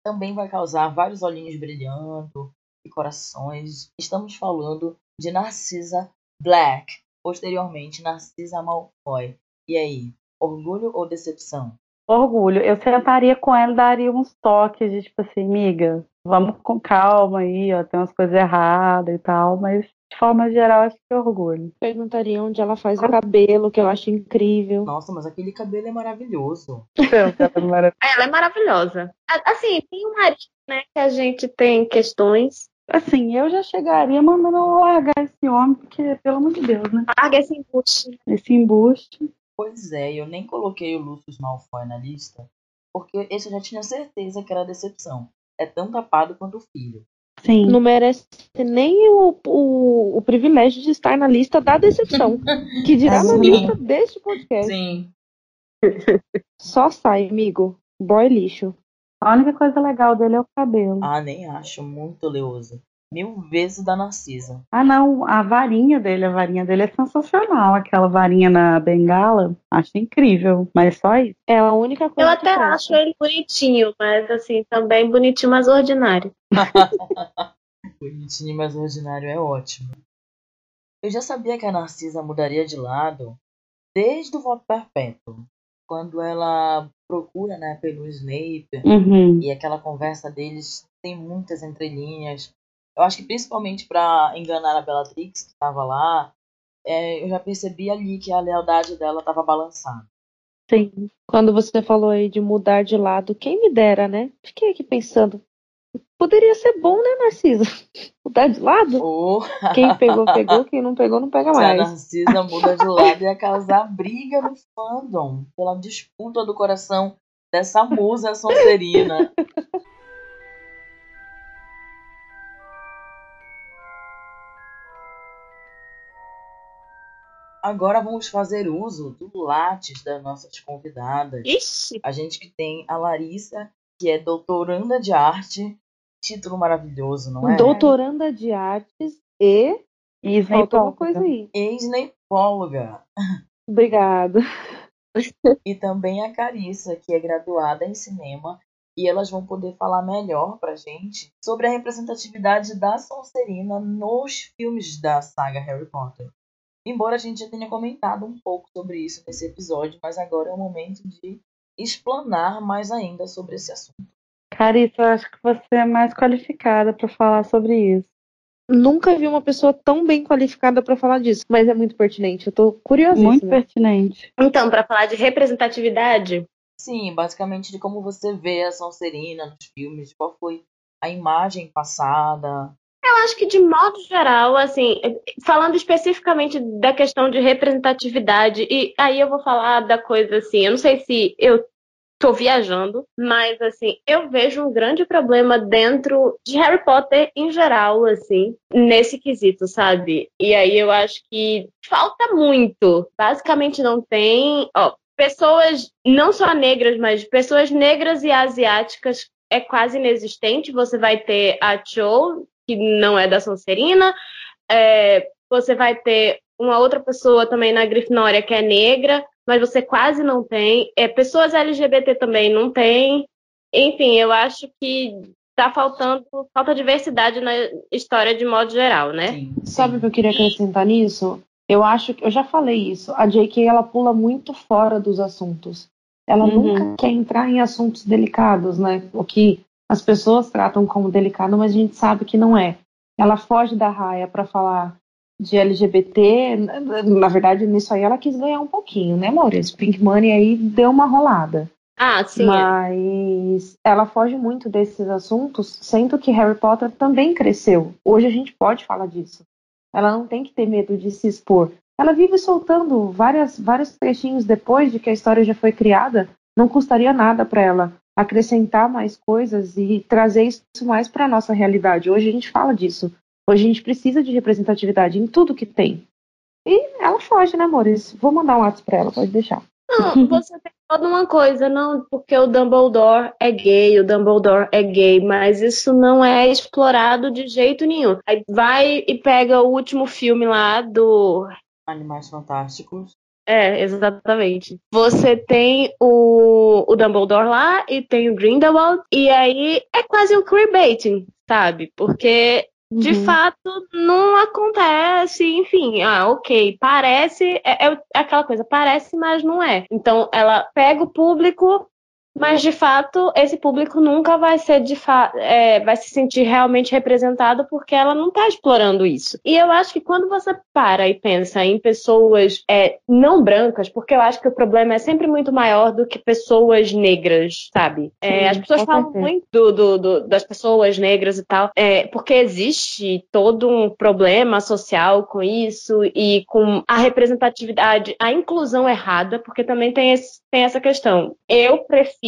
também vai causar vários olhinhos brilhando e corações. Estamos falando de Narcisa Black, posteriormente Narcisa Malfoy. E aí, orgulho ou decepção? orgulho. Eu sentaria com ela e daria uns toques de tipo assim, miga, vamos com calma aí, ó, tem umas coisas erradas e tal, mas de forma geral acho que é orgulho. Perguntaria onde ela faz o cabelo, que eu acho incrível. Nossa, mas aquele cabelo é maravilhoso. Ela é maravilhosa. Assim, tem um marido, né, que a gente tem questões. Assim, eu já chegaria mandando largar esse homem, porque, pelo amor de Deus, né? Larga esse embuste. Esse embuste. Pois é, eu nem coloquei o Lucius Malfoy na lista, porque esse eu já tinha certeza que era decepção. É tão tapado quanto o filho. Sim. Não merece nem o, o, o privilégio de estar na lista da decepção. Que dirá na lista deste podcast. Sim. Só sai, amigo. Boy lixo. A única coisa legal dele é o cabelo. Ah, nem acho muito oleoso. Mil vezes da Narcisa. Ah, não, a varinha dele, a varinha dele é sensacional. Aquela varinha na bengala, acho incrível, mas só isso. É a única coisa Eu até presta. acho ele bonitinho, mas assim, também bonitinho, mas ordinário. Bonitinho, mas ordinário é ótimo. Eu já sabia que a Narcisa mudaria de lado desde o voto perpétuo. Quando ela procura, né, pelo Snape Uhum. e aquela conversa deles tem muitas entrelinhas. Eu acho que principalmente pra enganar a Bellatrix, que tava lá, é, eu já percebi ali que a lealdade dela tava balançada. Sim. Quando você falou aí de mudar de lado, quem me dera, né? Fiquei aqui pensando. Poderia ser bom, né, Narcisa? Mudar de lado? Ou Quem pegou, pegou. Quem não pegou, não pega se a mais. Narcisa muda de lado ia causar briga no fandom pela disputa do coração dessa musa sonserina. Agora vamos fazer uso do látis das nossas convidadas. Ixi, A gente que tem a Larissa, que é doutoranda de arte. Título maravilhoso, não é? Doutoranda de artes e. E Faltou uma coisa aí. Ex-nepóloga. Obrigada. E também a Carissa, que é graduada em cinema e elas vão poder falar melhor pra gente sobre a representatividade da Sonserina nos filmes da saga Harry Potter. Embora a gente já tenha comentado um pouco sobre isso nesse episódio, mas agora é o momento de explanar mais ainda sobre esse assunto. Carissa, eu acho que você é mais qualificada para falar sobre isso. Nunca vi uma pessoa tão bem qualificada para falar disso, mas é muito pertinente. Eu tô curiosíssima. Muito pertinente. Então, para falar de representatividade, Sim, basicamente de como você vê a Sonserina nos filmes, qual foi a imagem passada. Eu acho que de modo geral, assim, falando especificamente da questão de representatividade, e aí eu vou falar da coisa assim, eu não sei se eu tô viajando, mas assim, eu vejo um grande problema dentro de Harry Potter em geral, assim, nesse quesito, sabe? E aí eu acho que falta muito. Basicamente não tem, ó, pessoas não só negras, mas pessoas negras e asiáticas é quase inexistente. Você vai ter a Cho, que não é da Sonserina, é, você vai ter uma outra pessoa também na Grifinória que é negra, mas você quase não tem. É, pessoas LGBT também não tem. Enfim, eu acho que tá faltando, falta diversidade na história de modo geral, né? Sim, Sabe o sim. que eu queria acrescentar nisso? Eu acho que eu já falei isso. A J.K. ela pula muito fora dos assuntos. Ela Uhum. nunca quer entrar em assuntos delicados, né? O que as pessoas tratam como delicado, mas a gente sabe que não é. Ela foge da raia para falar de LGBT. Na- verdade, nisso aí ela quis ganhar um pouquinho, né, Maurício? Pink Money aí deu uma rolada. Ah, sim. é. Mas ela foge muito desses assuntos, sendo que Harry Potter também cresceu. Hoje a gente pode falar disso. Ela não tem que ter medo de se expor. Ela vive soltando várias, vários trechinhos depois de que a história já foi criada. Não custaria nada para ela acrescentar mais coisas e trazer isso mais para nossa realidade. Hoje a gente fala disso. Hoje a gente precisa de representatividade em tudo que tem. E ela foge, né, amores? Vou mandar um WhatsApp pra ela, pode deixar. Não, você tem toda uma coisa, não, porque o Dumbledore é gay, o Dumbledore é gay, mas isso não é explorado de jeito nenhum. Aí vai e pega o último filme lá do. Animais Fantásticos. É, exatamente. Você tem o, o Dumbledore lá e tem o Grindelwald, e aí é quase um queerbaiting, sabe? Porque de Uhum. fato não acontece, enfim, ah, ok, parece, é, é aquela coisa, parece, mas não é. Então ela pega o público, mas de fato esse público nunca vai ser de é, vai se sentir realmente representado porque ela não está explorando isso. E eu acho que quando você para e pensa em pessoas é, não brancas, porque eu acho que o problema é sempre muito maior do que pessoas negras, sabe? É, Sim, as pessoas falam muito do, do- do- das pessoas negras e tal, é, porque existe todo um problema social com isso e com a representatividade, a inclusão errada, porque também tem, esse- tem essa questão. Eu prefiro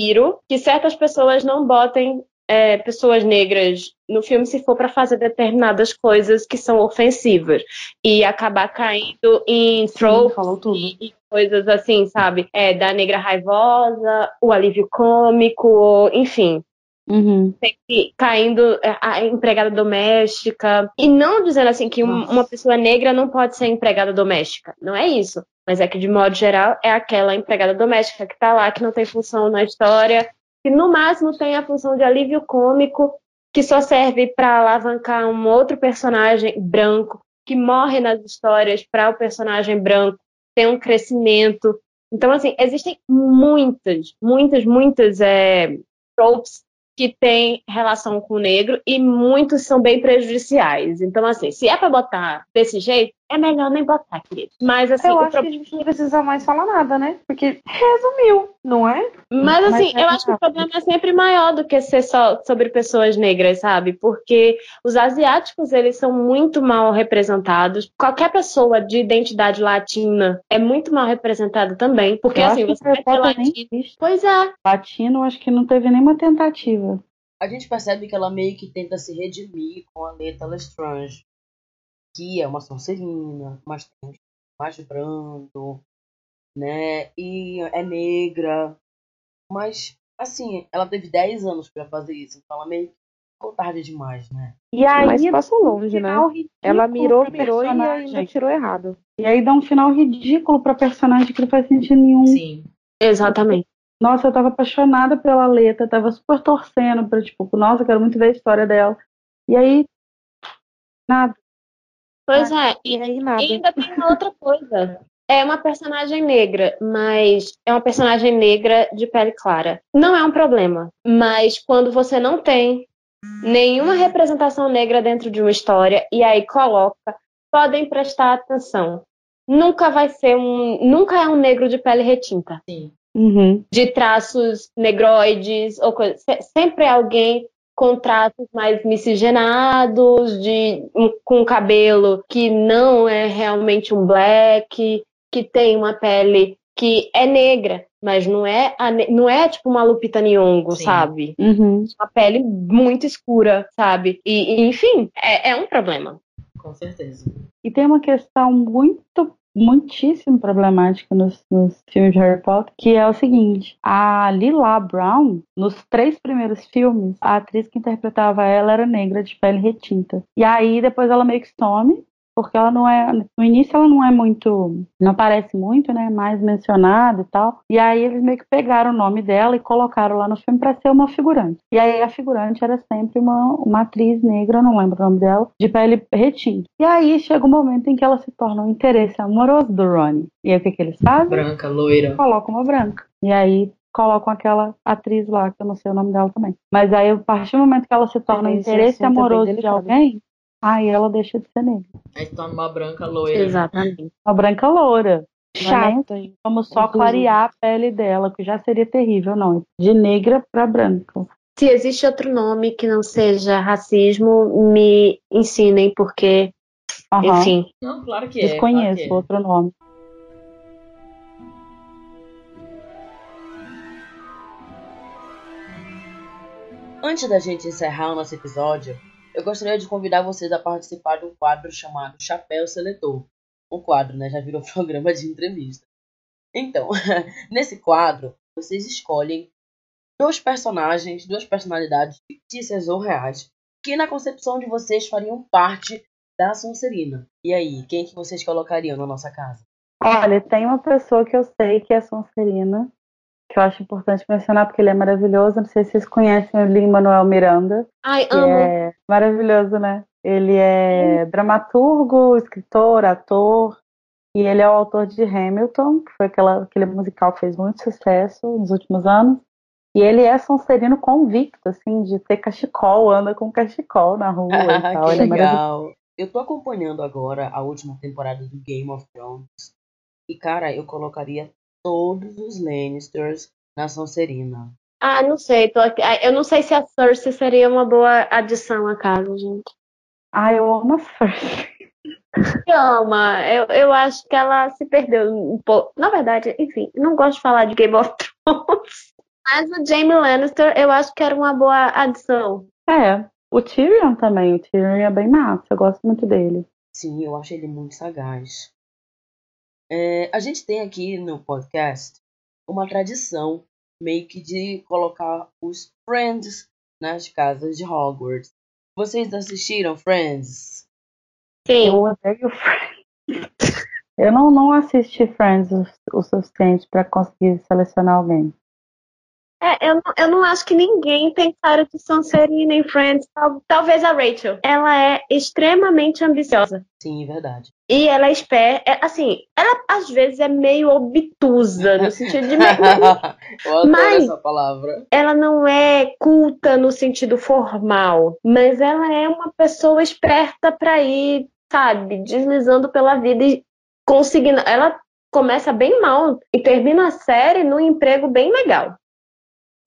que certas pessoas não botem é, pessoas negras no filme se for para fazer determinadas coisas que são ofensivas e acabar caindo em tropes tudo. e, e coisas assim, sabe? É, da negra raivosa, o alívio cômico, enfim Uhum. sempre caindo é, a empregada doméstica. E não dizendo assim que Nossa. uma pessoa negra não pode ser empregada doméstica. Não é isso. Mas é que, de modo geral, é aquela empregada doméstica que tá lá, que não tem função na história, que no máximo tem a função de alívio cômico, que só serve para alavancar um outro personagem branco, que morre nas histórias para o personagem branco ter um crescimento. Então, assim, existem muitas, muitas, muitas é, tropes que têm relação com o negro e muitos são bem prejudiciais. Então, assim, se é pra botar desse jeito, é melhor nem botar, querido. Mas, assim, Eu acho pro- que a gente não precisa mais falar nada, né? Porque resumiu, não é? Mas assim, Mas é eu acho que o problema é sempre maior do que ser só sobre pessoas negras, sabe? Porque os asiáticos, eles são muito mal representados. Qualquer pessoa de identidade latina é muito mal representada também. Porque Eu assim, acho que você vai Potter nem latino. Pois é. Latino, acho que não teve nenhuma tentativa. A gente percebe que ela meio que tenta se redimir com a Neta Lestrange, que é uma Sonserina, mas tem um mais brando, né? E é negra. Mas, assim, ela teve 10 anos pra fazer isso, então ela meio que ficou tarde demais, né? E aí, Mas passou um longe, né? Ela mirou, mirou e ainda tirou errado. E aí dá um final ridículo pra personagem que não faz sentido nenhum. Sim. Exatamente. Nossa, eu tava apaixonada pela letra, tava super torcendo pra, tipo, nossa, eu quero muito ver a história dela. E aí, nada. Pois é, e aí nada. E ainda tem uma outra coisa. É uma personagem negra, mas é uma personagem negra de pele clara. Não é um problema, mas quando você não tem nenhuma representação negra dentro de uma história e aí coloca, podem prestar atenção. Nunca vai ser um, nunca é um negro de pele retinta. Sim. Uhum. De traços negroides ou coisa. Se- Sempre é alguém com traços mais miscigenados, de um- com cabelo que não é realmente um black, que tem uma pele que é negra, mas não é a não é tipo uma Lupita Nyong'o, Sim. sabe? Uhum. Uma pele muito escura, sabe? E, e, enfim, é, é um problema. Com certeza. E tem uma questão muito, muitíssimo problemática nos, nos filmes de Harry Potter, que é o seguinte: a Lila Brown, nos três primeiros filmes, a atriz que interpretava ela era negra de pele retinta. E aí depois ela meio que some. Porque ela não é. No início ela não é muito. Não aparece muito, né? Mais mencionada e tal. E aí eles meio que pegaram o nome dela e colocaram lá no filme pra ser uma figurante. E aí a figurante era sempre uma, uma atriz negra, não lembro o nome dela, de pele retinta. E aí chega um momento em que ela se torna um interesse amoroso do Ronnie. E aí o que, que eles fazem? Branca, loira. Colocam uma branca. E aí colocam aquela atriz lá, que eu não sei o nome dela também. Mas aí, a partir do momento que ela se torna um Esse interesse é amoroso de alguém, aí ela deixa de ser negra. Aí se torna uma branca loira. Exatamente. Uma branca loura. Chata. Chata, hein? Vamos só Inclusive. clarear a pele dela, que já seria terrível, não. De negra pra branca. Se existe outro nome que não seja racismo, me ensinem, porque, Aham. enfim. Não, claro que é. Desconheço claro que é. outro nome. Antes da gente encerrar o nosso episódio, eu gostaria de convidar vocês a participar de um quadro chamado Chapéu Seletor. Um quadro, né? Já virou programa de entrevista. Então, nesse quadro, vocês escolhem dois personagens, duas personalidades fictícias ou reais, que na concepção de vocês fariam parte da Sonserina. E aí, quem que vocês colocariam na nossa casa? Olha, tem uma pessoa que eu sei que é Sonserina, que eu acho importante mencionar porque ele é maravilhoso. Não sei se vocês conhecem o Lin-Manuel Miranda. Ai, amo. é maravilhoso, né? Ele é dramaturgo, escritor, ator, e ele é o autor de Hamilton, que foi aquela, aquele musical que fez muito sucesso nos últimos anos. E ele é sonserino convicto, assim, de ter cachecol, anda com cachecol na rua e tal. que Ele é legal. Eu tô acompanhando agora a última temporada do Game of Thrones. E, cara, eu colocaria todos os Lannisters na Sonserina. Ah, não sei. Tô aqui. Ah, Eu não sei se a Cersei seria uma boa adição à casa, gente. Ah, eu amo a Cersei. Ama. Eu, eu acho que ela se perdeu um pouco. Na verdade, enfim, não gosto de falar de Game of Thrones. Mas o Jaime Lannister, eu acho que era uma boa adição. É, o Tyrion também. O Tyrion é bem massa, eu gosto muito dele. Sim, eu acho ele muito sagaz. É, a gente tem aqui no podcast uma tradição meio que de colocar os Friends nas casas de Hogwarts. Vocês assistiram Friends? Sim. Eu odeio Friends. Eu não, não assisti Friends o, o suficiente pra conseguir selecionar alguém. É, eu, não- eu não acho que ninguém tem cara de Sonserina em Friends. Tal- Talvez a Rachel. Ela é extremamente ambiciosa. Sim, verdade. E ela é esperta. é, assim, ela às vezes é meio obtusa, no sentido de. eu Mas- essa palavra. ela não é culta no sentido formal, mas ela é uma pessoa esperta pra ir, sabe, deslizando pela vida e conseguindo. Ela começa bem mal e termina a série num emprego bem legal.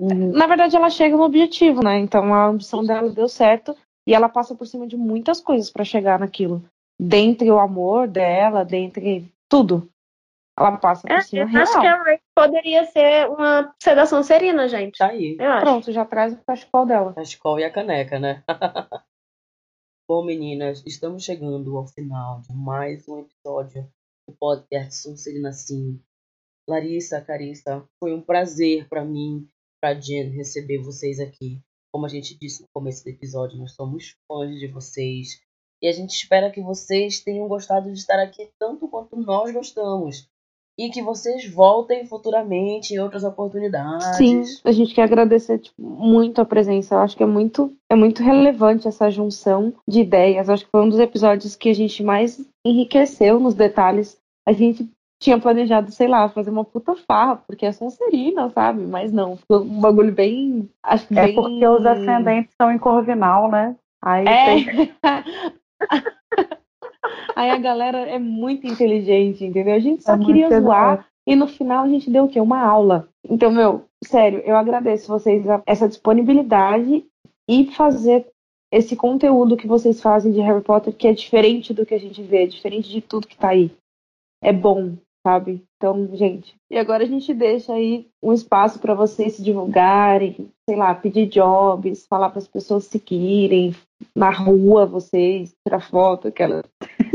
Uhum. Na verdade, ela chega no objetivo, né? Então a ambição dela deu certo e ela passa por cima de muitas coisas pra chegar naquilo. Dentre o amor dela, dentre tudo. Ela passa por É, cima eu real. acho que a Ray poderia ser uma sedação serina, gente. Tá aí. Pronto, já traz o cachecol dela. Escola e a caneca, né? Bom, meninas, estamos chegando ao final de mais um episódio do podcast Sonserina Sim. Larissa, Carissa, foi um prazer pra mim, pra Jen, receber vocês aqui. Como a gente disse no começo do episódio, nós somos fãs de vocês. E a gente espera que vocês tenham gostado de estar aqui tanto quanto nós gostamos. e que vocês voltem futuramente em outras oportunidades. Sim, a gente quer agradecer tipo, muito a presença. Eu acho que é muito, é muito relevante essa junção de ideias. Eu acho que foi um dos episódios que a gente mais enriqueceu nos detalhes. A gente tinha planejado, sei lá, fazer uma puta farra, porque é Sonserina, sabe? Mas não, ficou um bagulho bem. Acho que É bem... porque os ascendentes são em Corvinal, né? Aí É. tem- Aí a galera é muito inteligente, entendeu? A gente só É queria zoar e no final a gente deu o quê? Uma aula. Então, meu, sério, eu agradeço vocês essa disponibilidade e fazer esse conteúdo que vocês fazem de Harry Potter que é diferente do que a gente vê, é diferente de tudo que tá aí. É bom, sabe? Então, gente. E agora a gente deixa aí um espaço para vocês se divulgarem, sei lá, pedir jobs, falar para as pessoas seguirem na rua, vocês, tirar foto, aquela.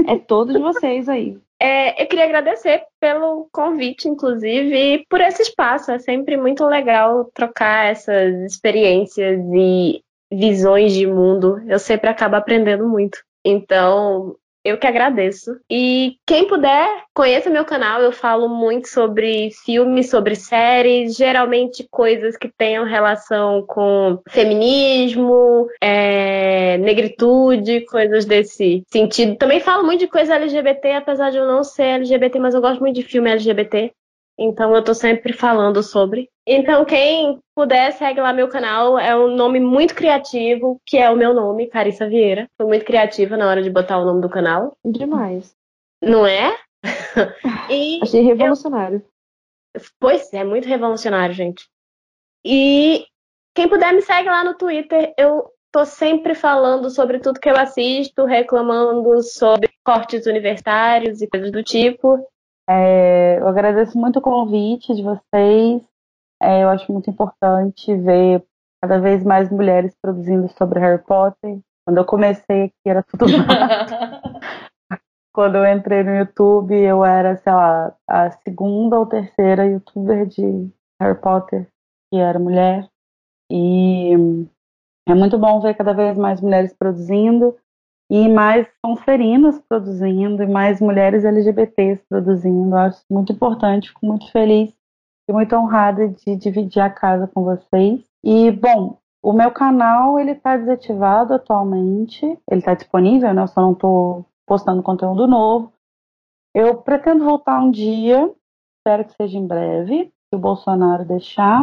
É todo de vocês aí. É, eu queria agradecer pelo convite, inclusive, e por esse espaço. É sempre muito legal trocar essas experiências e visões de mundo. Eu sempre acabo aprendendo muito. Então, eu que agradeço. E quem puder, conheça meu canal. Eu falo muito sobre filmes, sobre séries, geralmente coisas que tenham relação com feminismo, é, negritude, coisas desse sentido. Também falo muito de coisa LGBT, apesar de eu não ser LGBT, mas eu gosto muito de filme LGBT. Então eu tô sempre falando sobre. Então quem puder, segue lá meu canal. É um nome muito criativo, que é o meu nome, Carissa Vieira. Fui muito criativa na hora de botar o nome do canal. Demais. Não é? e Achei revolucionário. Pois é, muito revolucionário, gente. E quem puder me segue lá no Twitter. Eu tô sempre falando sobre tudo que eu assisto, reclamando sobre cortes universitários e coisas do tipo. É, eu agradeço muito o convite de vocês. É, eu acho muito importante ver cada vez mais mulheres produzindo sobre Harry Potter. Quando eu comecei aqui era tudo. Quando eu entrei no YouTube, eu era, sei lá, a segunda ou terceira youtuber de Harry Potter que era mulher. E é muito bom ver cada vez mais mulheres produzindo e mais Sonserinas produzindo e mais mulheres LGBTs produzindo. Eu acho muito importante, fico muito feliz e muito honrada de dividir a casa com vocês. E, bom, o meu canal ele está desativado atualmente, ele está disponível, né? Eu só não estou postando conteúdo novo. Eu pretendo voltar um dia, espero que seja em breve, se o Bolsonaro deixar.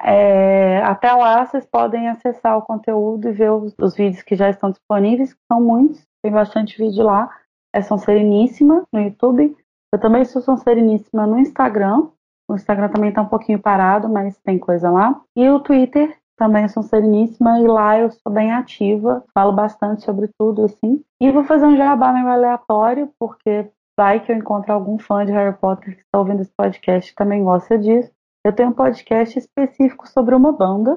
É, até lá vocês podem acessar o conteúdo e ver os, os, vídeos que já estão disponíveis, que são muitos, tem bastante vídeo lá. É Sonsereníssima no YouTube. Eu também sou Sonsereníssima no Instagram. O Instagram também está um pouquinho parado, mas tem coisa lá. E o Twitter também sou Sereníssima e lá eu sou bem ativa, falo bastante sobre tudo assim. E vou fazer um jabá meio aleatório, porque vai que eu encontro algum fã de Harry Potter que está ouvindo esse podcast e também gosta disso. Eu tenho um podcast específico sobre uma banda,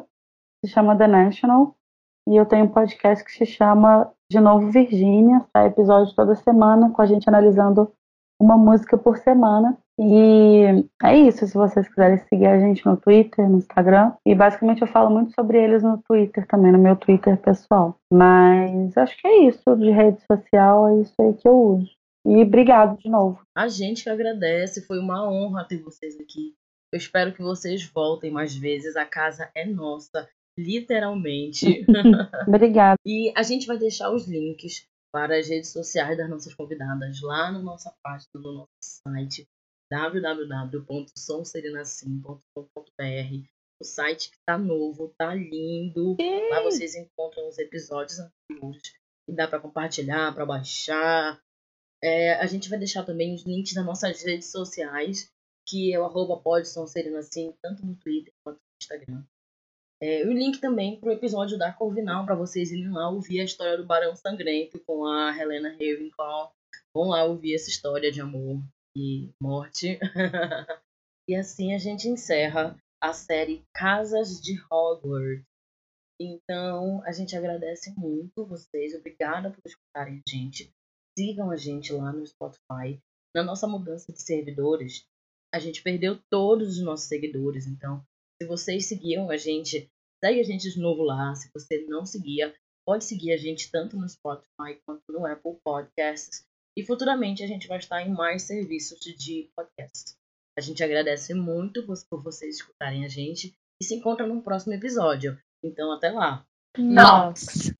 que se chama The National, e eu tenho um podcast que se chama De Novo Virgínia, sai episódio toda semana, com a gente analisando uma música por semana. E é isso, se vocês quiserem seguir a gente no Twitter, no Instagram. E basicamente eu falo muito sobre eles no Twitter também, no meu Twitter pessoal. Mas acho que é isso de rede social, é isso aí que eu uso. E obrigado de novo. A gente que agradece, foi uma honra ter vocês aqui. Eu espero que vocês voltem mais vezes. A casa é nossa, literalmente. Obrigada. E a gente vai deixar os links para as redes sociais das nossas convidadas lá na nossa página do nosso site www.somserinacim.com.br O site que tá novo, tá lindo. Lá vocês encontram os episódios anteriores e dá para compartilhar, para baixar. É, a gente vai deixar também os links das nossas redes sociais, que é o arroba assim, tanto no Twitter quanto no Instagram. É, o link também pro episódio da Corvinal, para vocês irem lá ouvir a história do Barão Sangrento com a Helena Ravenclaw. Vão lá ouvir essa história de amor e morte. e assim a gente encerra a série Casas de Hogwarts. Então, a gente agradece muito vocês. Obrigada por escutarem a gente. Sigam a gente lá no Spotify. Na nossa mudança de servidores, a gente perdeu todos os nossos seguidores. Então, se vocês seguiam a gente, segue a gente de novo lá. Se você não seguia, pode seguir a gente tanto no Spotify quanto no Apple Podcasts. E futuramente a gente vai estar em mais serviços de podcast. A gente agradece muito por vocês escutarem a gente e se encontra no próximo episódio. Então, até lá. Nossa!